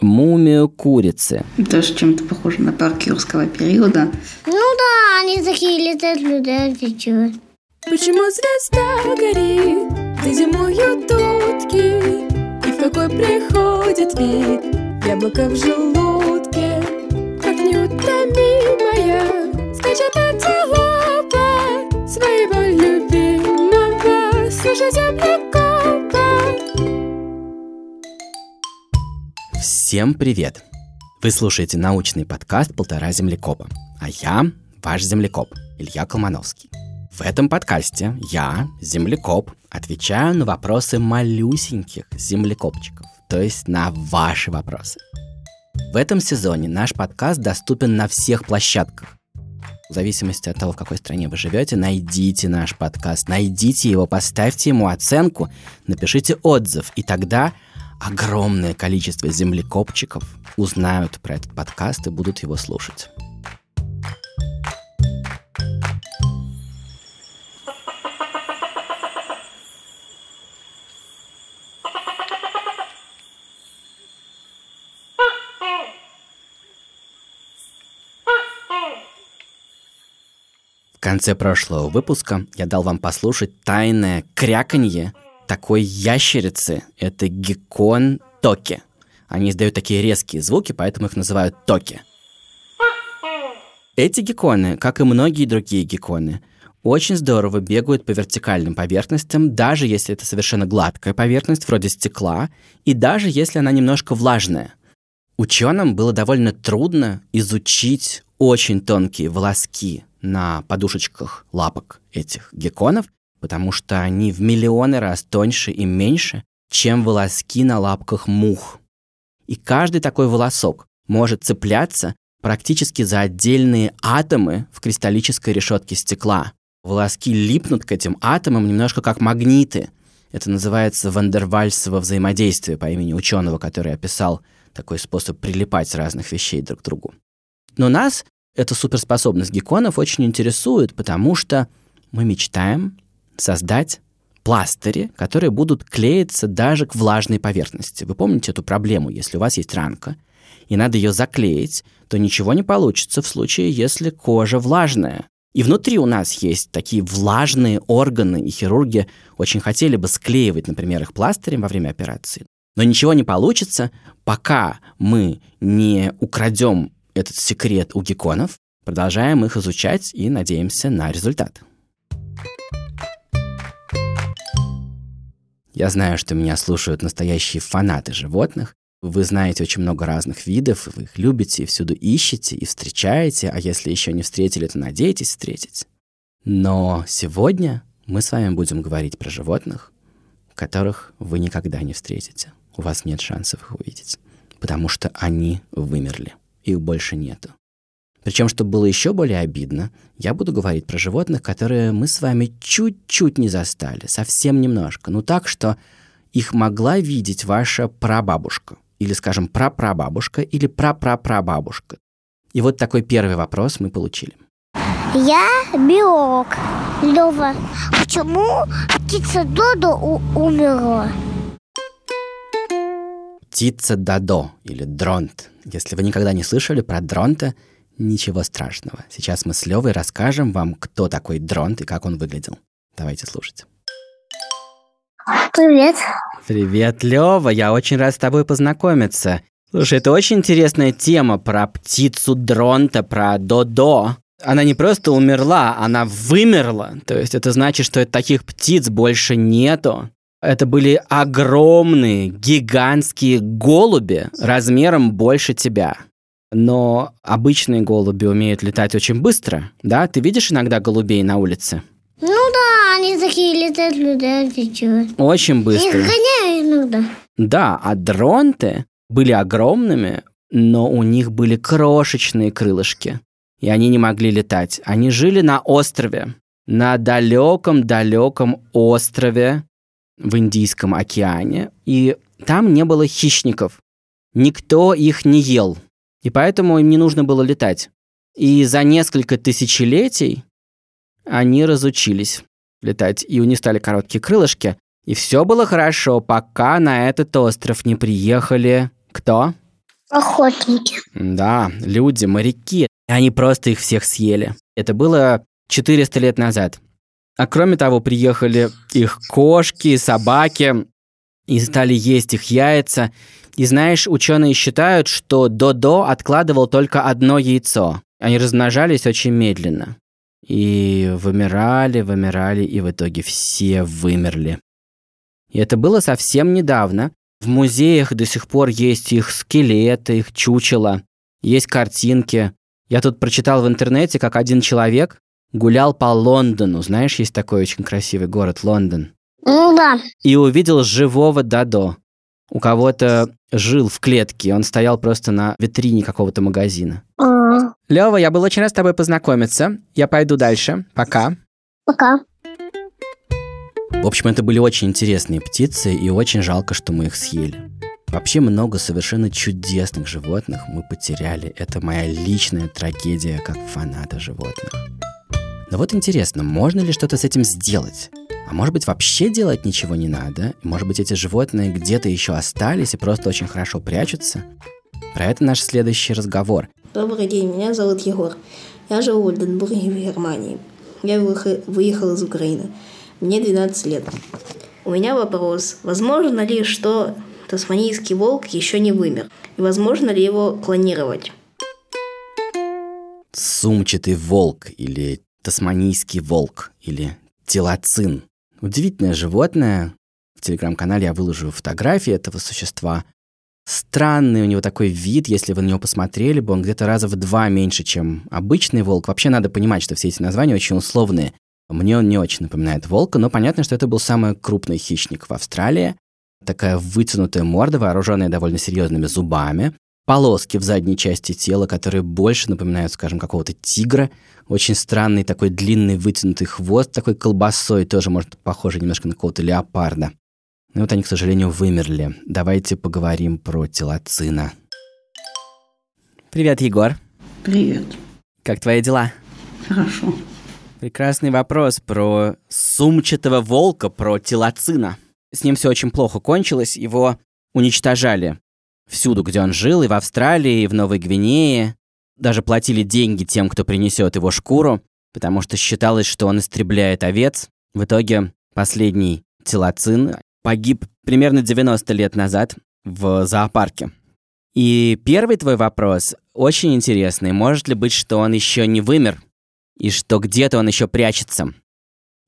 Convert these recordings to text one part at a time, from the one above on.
мумию курицы. Тоже чем-то похоже на парк юрского периода. Ну да, они такие летают, людей отвечают. Почему звезда горит, где зимуют утки? И в какой приходит вид яблоко в желудке? Как неутомимая скачет антилопа Всем привет! Вы слушаете научный подкаст «Полтора землекопа», а я ваш землекоп Илья Колмановский. В этом подкасте я, землекоп, отвечаю на вопросы малюсеньких землекопчиков, то есть на ваши вопросы. В этом сезоне наш подкаст доступен на всех площадках. В зависимости от того, в какой стране вы живете, найдите наш подкаст, найдите его, поставьте ему оценку, напишите отзыв, и тогда огромное количество землекопчиков узнают про этот подкаст и будут его слушать. В конце прошлого выпуска я дал вам послушать тайное кряканье такой ящерицы. Это геккон токи. Они издают такие резкие звуки, поэтому их называют токи. Эти гекконы, как и многие другие гекконы, очень здорово бегают по вертикальным поверхностям, даже если это совершенно гладкая поверхность, вроде стекла, и даже если она немножко влажная. Ученым было довольно трудно изучить очень тонкие волоски на подушечках лапок этих гекконов, потому что они в миллионы раз тоньше и меньше, чем волоски на лапках мух. И каждый такой волосок может цепляться практически за отдельные атомы в кристаллической решетке стекла. Волоски липнут к этим атомам немножко как магниты. Это называется вандервальсово взаимодействие по имени ученого, который описал такой способ прилипать разных вещей друг к другу. Но нас эта суперспособность гекконов очень интересует, потому что мы мечтаем создать пластыри, которые будут клеиться даже к влажной поверхности. Вы помните эту проблему? Если у вас есть ранка, и надо ее заклеить, то ничего не получится в случае, если кожа влажная. И внутри у нас есть такие влажные органы, и хирурги очень хотели бы склеивать, например, их пластырем во время операции. Но ничего не получится, пока мы не украдем этот секрет у гекконов, продолжаем их изучать и надеемся на результат. Я знаю, что меня слушают настоящие фанаты животных. Вы знаете очень много разных видов, вы их любите и всюду ищете и встречаете, а если еще не встретили, то надеетесь встретить. Но сегодня мы с вами будем говорить про животных, которых вы никогда не встретите. У вас нет шансов их увидеть, потому что они вымерли, их больше нету. Причем, чтобы было еще более обидно, я буду говорить про животных, которые мы с вами чуть-чуть не застали, совсем немножко. Ну так, что их могла видеть ваша прабабушка, или, скажем, прапрабабушка, или прапрапрабабушка. И вот такой первый вопрос мы получили. Я биолог. Лёва, почему птица Додо у- умерла? Птица Дадо или дронт. Если вы никогда не слышали про дронта, ничего страшного. Сейчас мы с Левой расскажем вам, кто такой дронт и как он выглядел. Давайте слушать. Привет. Привет, Лева, я очень рад с тобой познакомиться. Слушай, это очень интересная тема про птицу дронта, про Додо. Она не просто умерла, она вымерла. То есть это значит, что таких птиц больше нету. Это были огромные, гигантские голуби размером больше тебя. Но обычные голуби умеют летать очень быстро, да? Ты видишь иногда голубей на улице? Ну да, они такие летают, людей отвечают. Очень Я их быстро. гоняю иногда. Да, а дронты были огромными, но у них были крошечные крылышки, и они не могли летать. Они жили на острове, на далеком-далеком острове в Индийском океане, и там не было хищников. Никто их не ел, и поэтому им не нужно было летать. И за несколько тысячелетий они разучились летать, и у них стали короткие крылышки, и все было хорошо, пока на этот остров не приехали кто? Охотники. Да, люди, моряки. И они просто их всех съели. Это было 400 лет назад. А кроме того, приехали их кошки, собаки и стали есть их яйца. И знаешь, ученые считают, что Додо откладывал только одно яйцо. Они размножались очень медленно. И вымирали, вымирали, и в итоге все вымерли. И это было совсем недавно. В музеях до сих пор есть их скелеты, их чучела, есть картинки. Я тут прочитал в интернете, как один человек гулял по Лондону. Знаешь, есть такой очень красивый город Лондон. Ну да. И увидел живого Дадо. У кого-то жил в клетке, он стоял просто на витрине какого-то магазина. А, Лева, я был очень рад с тобой познакомиться. Я пойду дальше. Пока. Пока. В общем, это были очень интересные птицы, и очень жалко, что мы их съели. Вообще много совершенно чудесных животных мы потеряли. Это моя личная трагедия как фаната животных. Но вот интересно, можно ли что-то с этим сделать? А может быть, вообще делать ничего не надо? Может быть, эти животные где-то еще остались и просто очень хорошо прячутся? Про это наш следующий разговор. Добрый день, меня зовут Егор. Я живу в Ольденбурге в Германии. Я выеха- выехал из Украины. Мне 12 лет. У меня вопрос. Возможно ли, что тасманийский волк еще не вымер? И возможно ли его клонировать? Сумчатый волк или тасманийский волк или телоцин. Удивительное животное. В телеграм-канале я выложу фотографии этого существа. Странный у него такой вид, если вы на него посмотрели бы, он где-то раза в два меньше, чем обычный волк. Вообще надо понимать, что все эти названия очень условные. Мне он не очень напоминает волка, но понятно, что это был самый крупный хищник в Австралии. Такая вытянутая морда, вооруженная довольно серьезными зубами. Полоски в задней части тела, которые больше напоминают, скажем, какого-то тигра. Очень странный такой длинный вытянутый хвост, такой колбасой, тоже может похоже немножко на какого-то леопарда. Но вот они, к сожалению, вымерли. Давайте поговорим про телоцина. Привет, Егор. Привет. Как твои дела? Хорошо. Прекрасный вопрос про сумчатого волка, про телоцина. С ним все очень плохо кончилось, его уничтожали всюду, где он жил, и в Австралии, и в Новой Гвинее. Даже платили деньги тем, кто принесет его шкуру, потому что считалось, что он истребляет овец. В итоге последний телоцин погиб примерно 90 лет назад в зоопарке. И первый твой вопрос очень интересный. Может ли быть, что он еще не вымер, и что где-то он еще прячется?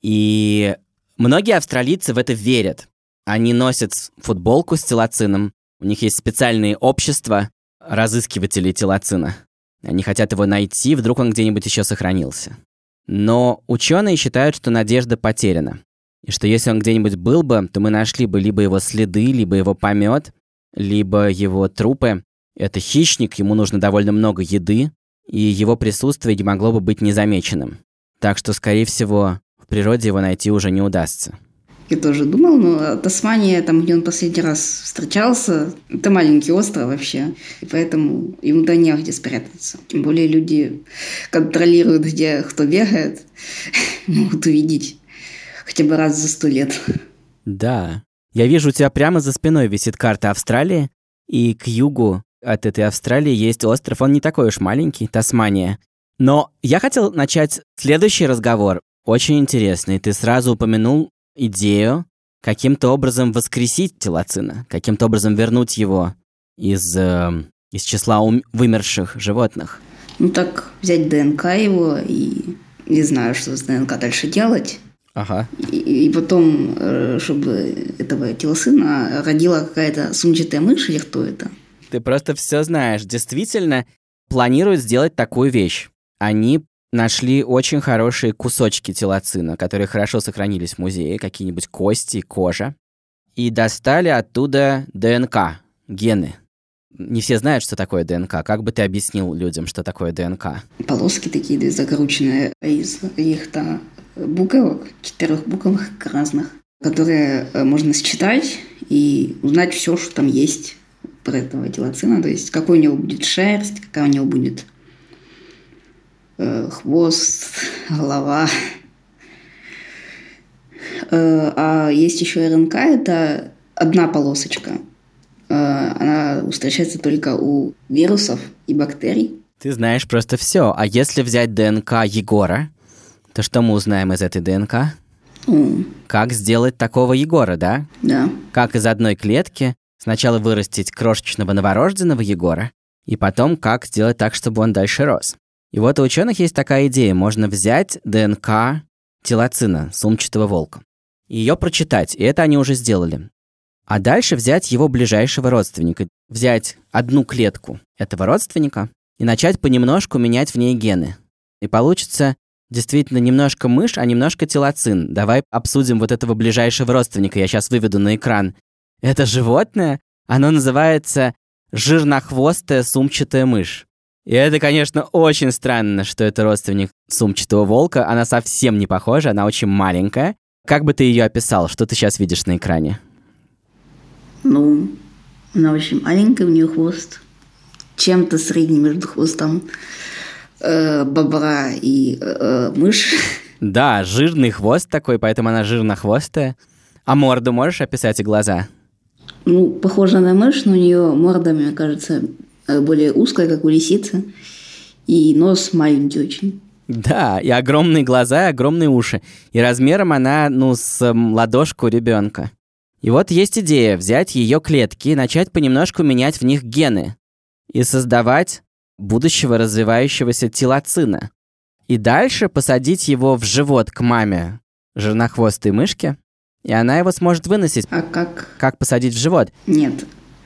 И многие австралийцы в это верят. Они носят футболку с телоцином, у них есть специальные общества разыскивателей телоцина. Они хотят его найти, вдруг он где-нибудь еще сохранился. Но ученые считают, что надежда потеряна. И что если он где-нибудь был бы, то мы нашли бы либо его следы, либо его помет, либо его трупы. Это хищник, ему нужно довольно много еды, и его присутствие не могло бы быть незамеченным. Так что, скорее всего, в природе его найти уже не удастся. Я тоже думал, но Тасмания, там, где он последний раз встречался, это маленький остров вообще, и поэтому ему да негде спрятаться. Тем более люди контролируют, где кто бегает, могут увидеть хотя бы раз за сто лет. Да. Я вижу, у тебя прямо за спиной висит карта Австралии, и к югу от этой Австралии есть остров. Он не такой уж маленький, Тасмания. Но я хотел начать следующий разговор. Очень интересный. Ты сразу упомянул идею каким-то образом воскресить телоцина, каким-то образом вернуть его из, э, из числа ум- вымерших животных. Ну так взять ДНК его и не знаю, что с ДНК дальше делать. Ага. И, и потом, э, чтобы этого телосына родила какая-то сумчатая мышь или кто это. Ты просто все знаешь. Действительно, планируют сделать такую вещь. Они нашли очень хорошие кусочки телоцина, которые хорошо сохранились в музее, какие-нибудь кости, кожа, и достали оттуда ДНК, гены. Не все знают, что такое ДНК. Как бы ты объяснил людям, что такое ДНК? Полоски такие да, закрученные из каких-то буквок, четырех буквок разных, которые э, можно считать и узнать все, что там есть про этого телоцина, то есть какой у него будет шерсть, какая у него будет хвост, голова. Э, а есть еще РНК, это одна полосочка. Э, она встречается только у вирусов и бактерий. Ты знаешь просто все. А если взять ДНК Егора, то что мы узнаем из этой ДНК? М, Как сделать такого Егора, да? да. Как из одной клетки сначала вырастить крошечного новорожденного Егора, и потом как сделать так, чтобы он дальше рос. И вот у ученых есть такая идея. Можно взять ДНК телоцина, сумчатого волка, ее прочитать, и это они уже сделали. А дальше взять его ближайшего родственника, взять одну клетку этого родственника и начать понемножку менять в ней гены. И получится действительно немножко мышь, а немножко телоцин. Давай обсудим вот этого ближайшего родственника. Я сейчас выведу на экран. Это животное, оно называется жирнохвостая сумчатая мышь. И это, конечно, очень странно, что это родственник сумчатого волка. Она совсем не похожа, она очень маленькая. Как бы ты ее описал? Что ты сейчас видишь на экране? Ну, она очень маленькая, у нее хвост. Чем-то средний между хвостом э, бобра и э, мышь. Да, жирный хвост такой, поэтому она жирнохвостая. А морду можешь описать и глаза? Ну, похожа на мышь, но у нее морда, мне кажется, э, более узкая, как у лисицы. И нос маленький очень. Да, и огромные глаза, и огромные уши. И размером она, ну, с ладошку ребенка. И вот есть идея взять ее клетки и начать понемножку менять в них гены. И создавать будущего развивающегося телоцина. И дальше посадить его в живот к маме жирнохвостой мышки, и она его сможет выносить. А как? Как посадить в живот? Нет,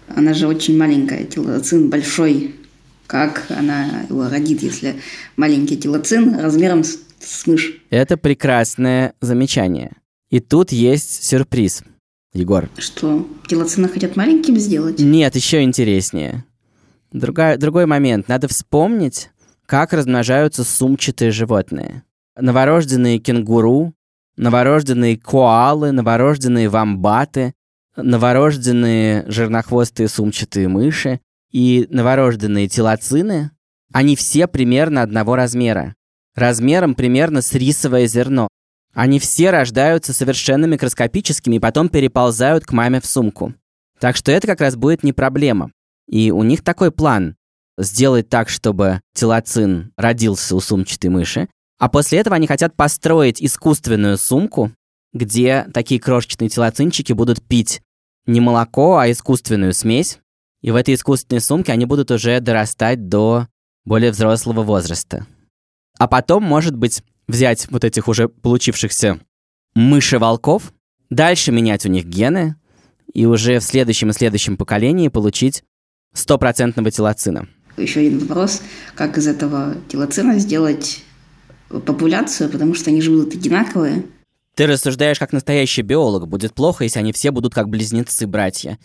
она же очень маленькая, телоцин большой. Как она его родит, если маленький телоцин размером с, с мышь? Это прекрасное замечание. И тут есть сюрприз, Егор. Что, телоцина хотят маленьким сделать? Нет, еще интереснее. Другая, другой момент. Надо вспомнить, как размножаются сумчатые животные. Новорожденные кенгуру, новорожденные коалы, новорожденные вамбаты, новорожденные жирнохвостые сумчатые мыши и новорожденные телоцины, они все примерно одного размера. Размером примерно с рисовое зерно. Они все рождаются совершенно микроскопическими и потом переползают к маме в сумку. Так что это как раз будет не проблема. И у них такой план – сделать так, чтобы телоцин родился у сумчатой мыши, а после этого они хотят построить искусственную сумку, где такие крошечные телоцинчики будут пить не молоко, а искусственную смесь. И в этой искусственной сумке они будут уже дорастать до более взрослого возраста. А потом, может быть, взять вот этих уже получившихся мыши-волков, дальше менять у них гены, и уже в следующем и следующем поколении получить стопроцентного телоцина. Еще один вопрос, как из этого телоцина сделать популяцию, потому что они же будут одинаковые. Ты рассуждаешь как настоящий биолог. Будет плохо, если они все будут как близнецы-братья.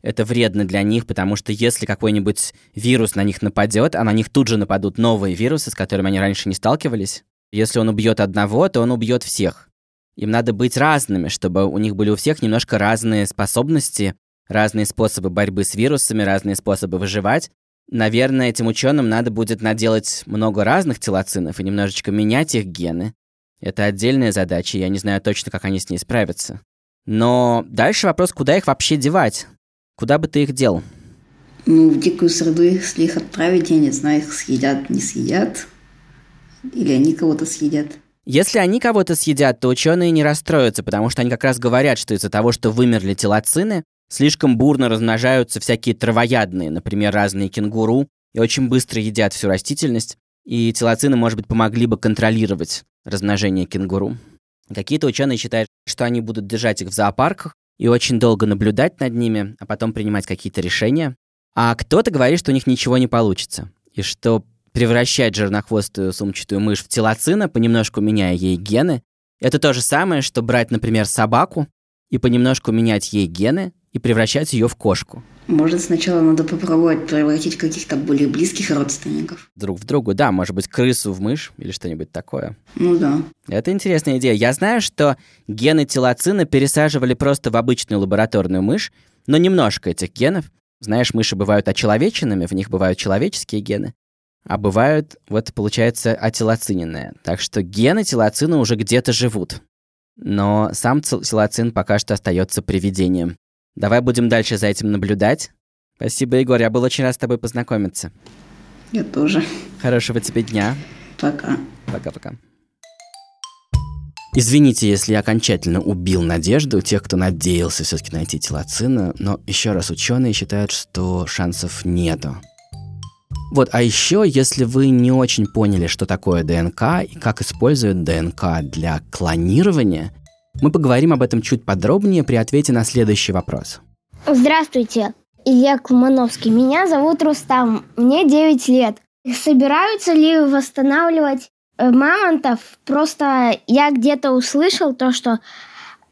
Это вредно для них, потому что если какой-нибудь вирус на них нападет, а на них тут же нападут новые вирусы, с которыми они раньше не сталкивались. Если он убьет одного, то он убьет всех. Им надо быть разными, чтобы у них были у всех немножко разные способности, разные способы борьбы с вирусами, разные способы выживать. Наверное, этим ученым надо будет наделать много разных телоцинов и немножечко менять их гены. Это отдельная задача, я не знаю точно, как они с ней справятся. Но дальше вопрос, куда их вообще девать? Куда бы ты их дел? Ну, в дикую среду, если их отправить, я не знаю, их съедят, не съедят. Или они кого-то съедят. Если они кого-то съедят, то ученые не расстроятся, потому что они как раз говорят, что из-за того, что вымерли телоцины, слишком бурно размножаются всякие травоядные, например, разные кенгуру, и очень быстро едят всю растительность, и телоцины, может быть, помогли бы контролировать размножение кенгуру. Какие-то ученые считают, что они будут держать их в зоопарках и очень долго наблюдать над ними, а потом принимать какие-то решения. А кто-то говорит, что у них ничего не получится, и что превращать жирнохвостую сумчатую мышь в телоцина, понемножку меняя ей гены, это то же самое, что брать, например, собаку и понемножку менять ей гены и превращать ее в кошку. Может, сначала надо попробовать превратить каких-то более близких родственников. Друг в другу, да, может быть, крысу в мышь или что-нибудь такое. Ну да. Это интересная идея. Я знаю, что гены телоцина пересаживали просто в обычную лабораторную мышь, но немножко этих генов. Знаешь, мыши бывают очеловеченными, в них бывают человеческие гены, а бывают, вот получается, ателоциненные. Так что гены телоцина уже где-то живут. Но сам телоцин пока что остается привидением. Давай будем дальше за этим наблюдать. Спасибо, Егор. Я был очень рад с тобой познакомиться. Я тоже. Хорошего тебе дня. Пока. Пока-пока. Извините, если я окончательно убил надежду тех, кто надеялся все-таки найти телоцина, но еще раз ученые считают, что шансов нету. Вот, а еще, если вы не очень поняли, что такое ДНК и как используют ДНК для клонирования, мы поговорим об этом чуть подробнее при ответе на следующий вопрос. Здравствуйте, Илья Клумановский. Меня зовут Рустам, мне 9 лет. Собираются ли восстанавливать э, мамонтов? Просто я где-то услышал то, что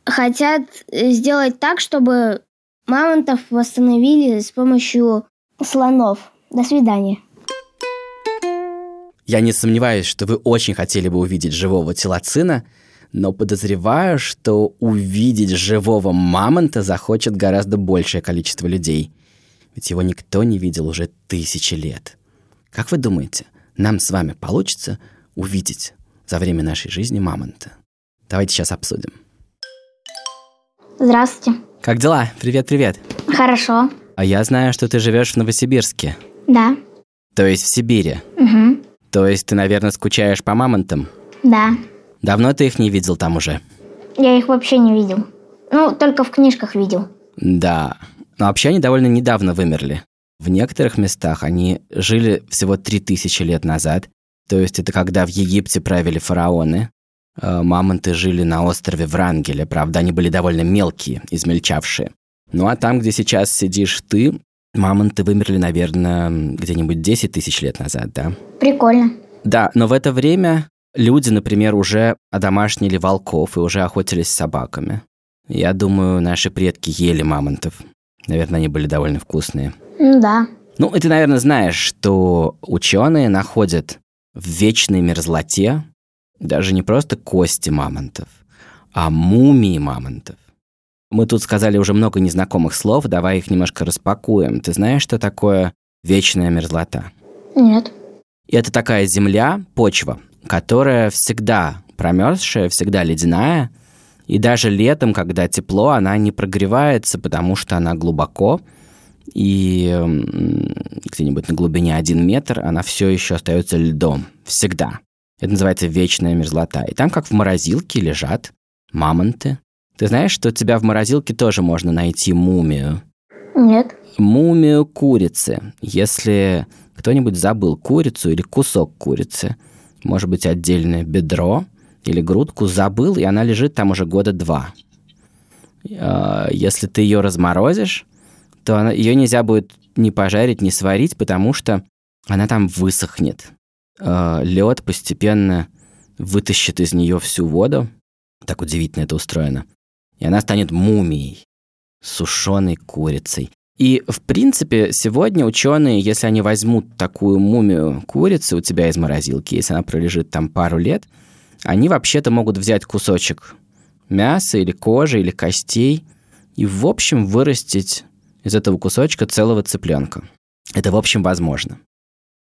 хотят э, сделать так, чтобы мамонтов восстановили с помощью слонов. До свидания. Я не сомневаюсь, что вы очень хотели бы увидеть живого телоцина, но подозреваю, что увидеть живого мамонта захочет гораздо большее количество людей. Ведь его никто не видел уже тысячи лет. Как вы думаете, нам с вами получится увидеть за время нашей жизни мамонта? Давайте сейчас обсудим. Здравствуйте. Как дела? Привет-привет. Хорошо. А я знаю, что ты живешь в Новосибирске, Да. то есть в Сибири. Угу. То есть ты, наверное, скучаешь по мамонтам? Да. Давно ты их не видел там уже? Я их вообще не видел. Ну, только в книжках видел. Да. Но вообще они довольно недавно вымерли. В некоторых местах они жили всего 3000 лет назад. То есть это когда в Египте правили фараоны. Э, Мамонты жили на острове Врангеля. Правда, они были довольно мелкие, измельчавшие. Ну а там, где сейчас сидишь ты, мамонты вымерли, наверное, где-нибудь 10 тысяч лет назад, да? Прикольно. Да, но в это время люди, например, уже одомашнили волков и уже охотились с собаками. Я думаю, наши предки ели мамонтов. Наверное, они были довольно вкусные. Да. Ну, и ты, наверное, знаешь, что ученые находят в вечной мерзлоте даже не просто кости мамонтов, а мумии мамонтов. Мы тут сказали уже много незнакомых слов, давай их немножко распакуем. Ты знаешь, что такое вечная мерзлота? Нет. Это такая земля, почва, которая всегда промерзшая, всегда ледяная, и даже летом, когда тепло, она не прогревается, потому что она глубоко, и где-нибудь на глубине один метр она все еще остается льдом. Всегда. Это называется вечная мерзлота. И там, как в морозилке, лежат мамонты. Ты знаешь, что у тебя в морозилке тоже можно найти мумию? Нет. мумию курицы. Если кто-нибудь забыл курицу или кусок курицы, может быть, отдельное бедро или грудку, забыл, и она лежит там уже года два. Э, Если ты ее разморозишь, то она, ее нельзя будет ни пожарить, ни сварить, потому что она там высохнет. Лед постепенно вытащит из нее всю воду. Так удивительно это устроено. И она станет мумией, сушеной курицей. И, в принципе, сегодня ученые, если они возьмут такую мумию курицы у тебя из морозилки, если она пролежит там пару лет, они вообще-то могут взять кусочек мяса или кожи или костей и, в общем, вырастить из этого кусочка целого цыпленка. Это, в общем, возможно.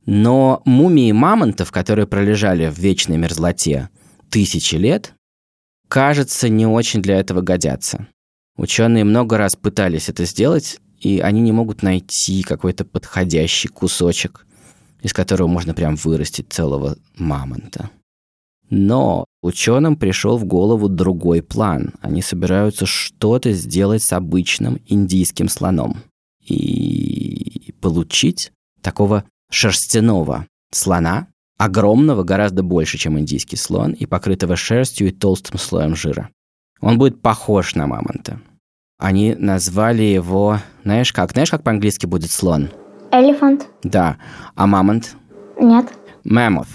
Но мумии мамонтов, которые пролежали в вечной мерзлоте тысячи лет, кажется, не очень для этого годятся. Ученые много раз пытались это сделать, и они не могут найти какой-то подходящий кусочек, из которого можно прям вырастить целого мамонта. Но ученым пришел в голову другой план. Они собираются что-то сделать с обычным индийским слоном и получить такого шерстяного слона, огромного, гораздо больше, чем индийский слон, и покрытого шерстью и толстым слоем жира. Он будет похож на мамонта. Они назвали его, знаешь как? Знаешь, как по-английски будет слон? Элефант? Да. А мамонт? Нет. Mammoth.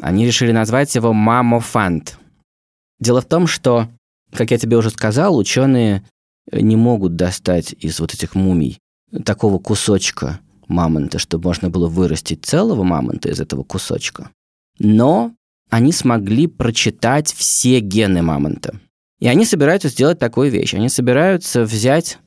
Они решили назвать его мамофант. Дело в том, что, как я тебе уже сказал, ученые не могут достать из вот этих мумий такого кусочка мамонта, чтобы можно было вырастить целого мамонта из этого кусочка. Но они смогли прочитать все гены мамонта. И они собираются сделать такую вещь. Они собираются взять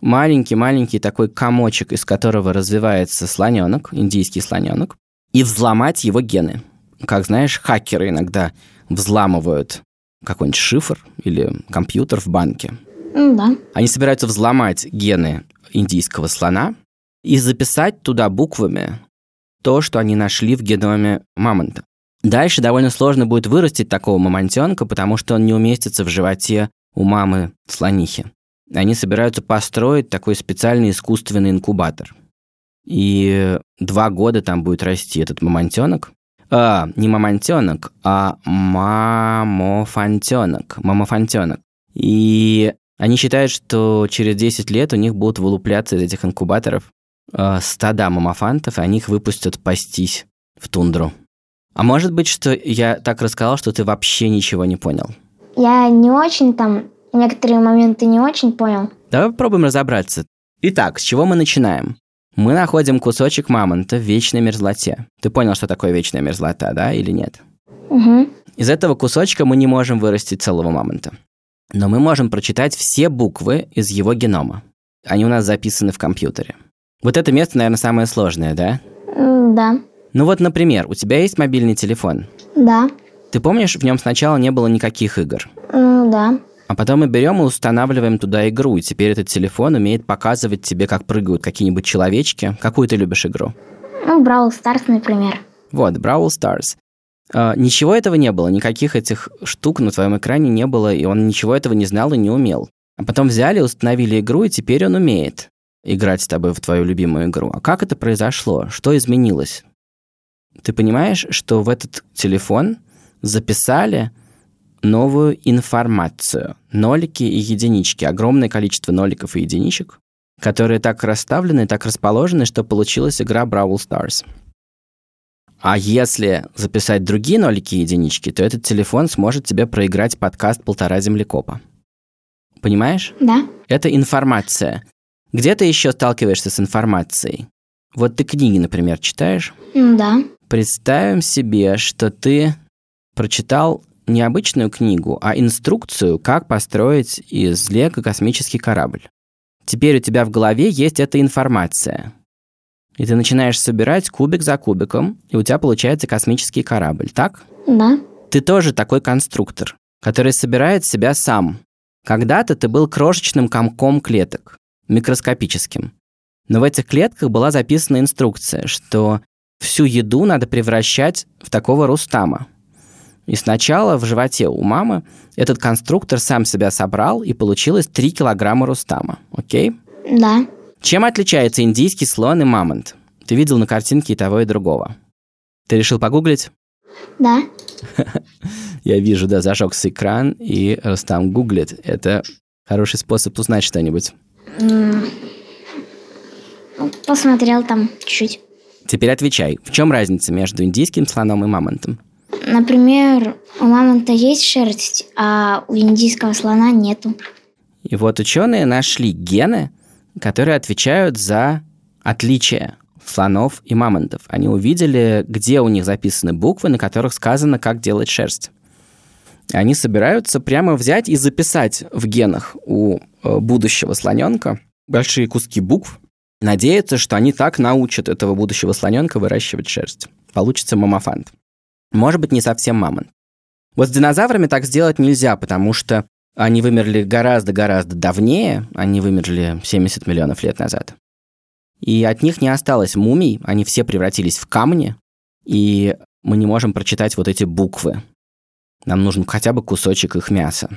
маленький-маленький такой комочек, из которого развивается слоненок, индийский слоненок, и взломать его гены. Как знаешь, хакеры иногда взламывают какой-нибудь шифр или компьютер в банке. Ну да. Они собираются взломать гены индийского слона и записать туда буквами то, что они нашли в геноме мамонта. Дальше довольно сложно будет вырастить такого мамонтенка, потому что он не уместится в животе у мамы слонихи. Они собираются построить такой специальный искусственный инкубатор. И два года там будет расти этот мамонтенок. А, не мамонтенок, а мамофантенок. Мамофантенок. И они считают, что через 10 лет у них будут вылупляться из этих инкубаторов э, стада мамофантов, и они их выпустят пастись в тундру. А может быть, что я так рассказал, что ты вообще ничего не понял? Я не очень там, некоторые моменты не очень понял. Давай попробуем разобраться. Итак, с чего мы начинаем? Мы находим кусочек мамонта в вечной мерзлоте. Ты понял, что такое вечная мерзлота, да, или нет? Угу. Из этого кусочка мы не можем вырастить целого мамонта. Но мы можем прочитать все буквы из его генома. Они у нас записаны в компьютере. Вот это место, наверное, самое сложное, да? Да. Ну вот, например, у тебя есть мобильный телефон. Да. Ты помнишь, в нем сначала не было никаких игр. М, Да. А потом мы берем и устанавливаем туда игру, и теперь этот телефон умеет показывать тебе, как прыгают какие-нибудь человечки. Какую ты любишь игру? Ну, Brawl Stars, например. Вот, Brawl Stars. А, ничего этого не было, никаких этих штук на твоем экране не было, и он ничего этого не знал и не умел. А потом взяли, установили игру, и теперь он умеет играть с тобой в твою любимую игру. А как это произошло? Что изменилось? Ты понимаешь, что в этот телефон записали новую информацию. Нолики и единички. Огромное количество ноликов и единичек, которые так расставлены, так расположены, что получилась игра Brawl Stars. А если записать другие нолики и единички, то этот телефон сможет тебе проиграть подкаст «Полтора землекопа». Понимаешь? Да. Это информация. Где ты еще сталкиваешься с информацией? Вот ты книги, например, читаешь. Да. Представим себе, что ты прочитал не обычную книгу, а инструкцию, как построить из лего космический корабль. Теперь у тебя в голове есть эта информация. И ты начинаешь собирать кубик за кубиком, и у тебя получается космический корабль, так? Да. Ты тоже такой конструктор, который собирает себя сам. Когда-то ты был крошечным комком клеток, микроскопическим. Но в этих клетках была записана инструкция, что всю еду надо превращать в такого Рустама. И сначала в животе у мамы этот конструктор сам себя собрал, и получилось 3 килограмма Рустама. Окей? Да. Чем отличается индийский слон и мамонт? Ты видел на картинке и того, и другого. Ты решил погуглить? Да. Я вижу, да, зажегся экран, и Рустам гуглит. Это хороший способ узнать что-нибудь. Посмотрел там чуть. Теперь отвечай, в чем разница между индийским слоном и мамонтом? Например, у мамонта есть шерсть, а у индийского слона нету. И вот ученые нашли гены, которые отвечают за отличия слонов и мамонтов. Они увидели, где у них записаны буквы, на которых сказано, как делать шерсть. Они собираются прямо взять и записать в генах у э, будущего слоненка большие куски букв, надеяться, что они так научат этого будущего слоненка выращивать шерсть. Получится мамофант. Может быть, не совсем мамонт. Вот с динозаврами так сделать нельзя, потому что они вымерли гораздо-гораздо давнее, они вымерли 70 миллионов лет назад. И от них не осталось мумий, они все превратились в камни, и мы не можем прочитать вот эти буквы. Нам нужен хотя бы кусочек их мяса.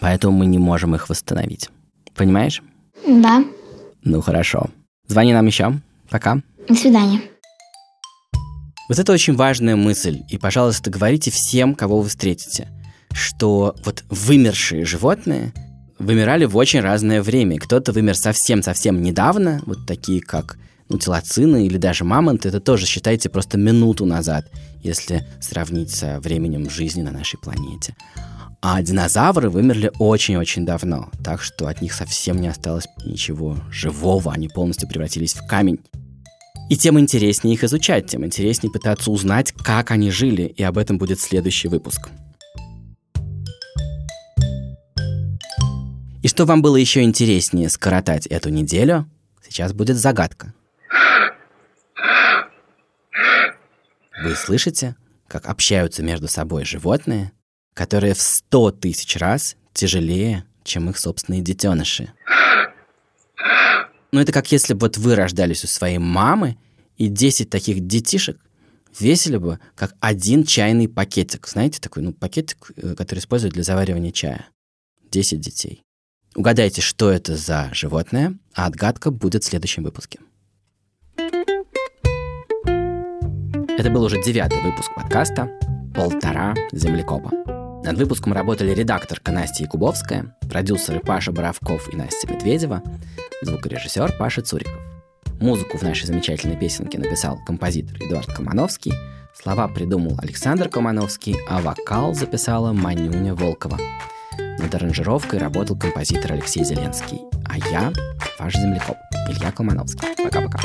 Поэтому мы не можем их восстановить. Понимаешь? Да. Ну хорошо. Звони нам еще. Пока. До свидания. Вот это очень важная мысль. И, пожалуйста, говорите всем, кого вы встретите, что вот вымершие животные вымирали в очень разное время. Кто-то вымер совсем-совсем недавно, вот такие как ну, телоцины или даже мамонты, это тоже, считайте, просто минуту назад, если сравнить со временем жизни на нашей планете. А динозавры вымерли очень-очень давно, так что от них совсем не осталось ничего живого, они полностью превратились в камень. И тем интереснее их изучать, тем интереснее пытаться узнать, как они жили, и об этом будет следующий выпуск. И что вам было еще интереснее скоротать эту неделю, сейчас будет загадка. Вы слышите, как общаются между собой животные, которые в сто тысяч раз тяжелее, чем их собственные детеныши. Ну, это как если бы вот вы рождались у своей мамы, и 10 таких детишек весили бы как один чайный пакетик. Знаете, такой, ну, пакетик, э, который используют для заваривания чая. 10 детей. Угадайте, что это за животное, а отгадка будет в следующем выпуске. Это был уже девятый выпуск подкаста «Полтора землекопа». Над выпуском работали редакторка Настя Якубовская, продюсеры Паша Боровков и Настя Медведева, звукорежиссер Паша Цуриков. Музыку в нашей замечательной песенке написал композитор Эдуард Комановский, слова придумал Александр Комановский, а вокал записала Манюня Волкова. Над аранжировкой работал композитор Алексей Зеленский, а я ваш землекоп Илья Колмановский. Пока-пока.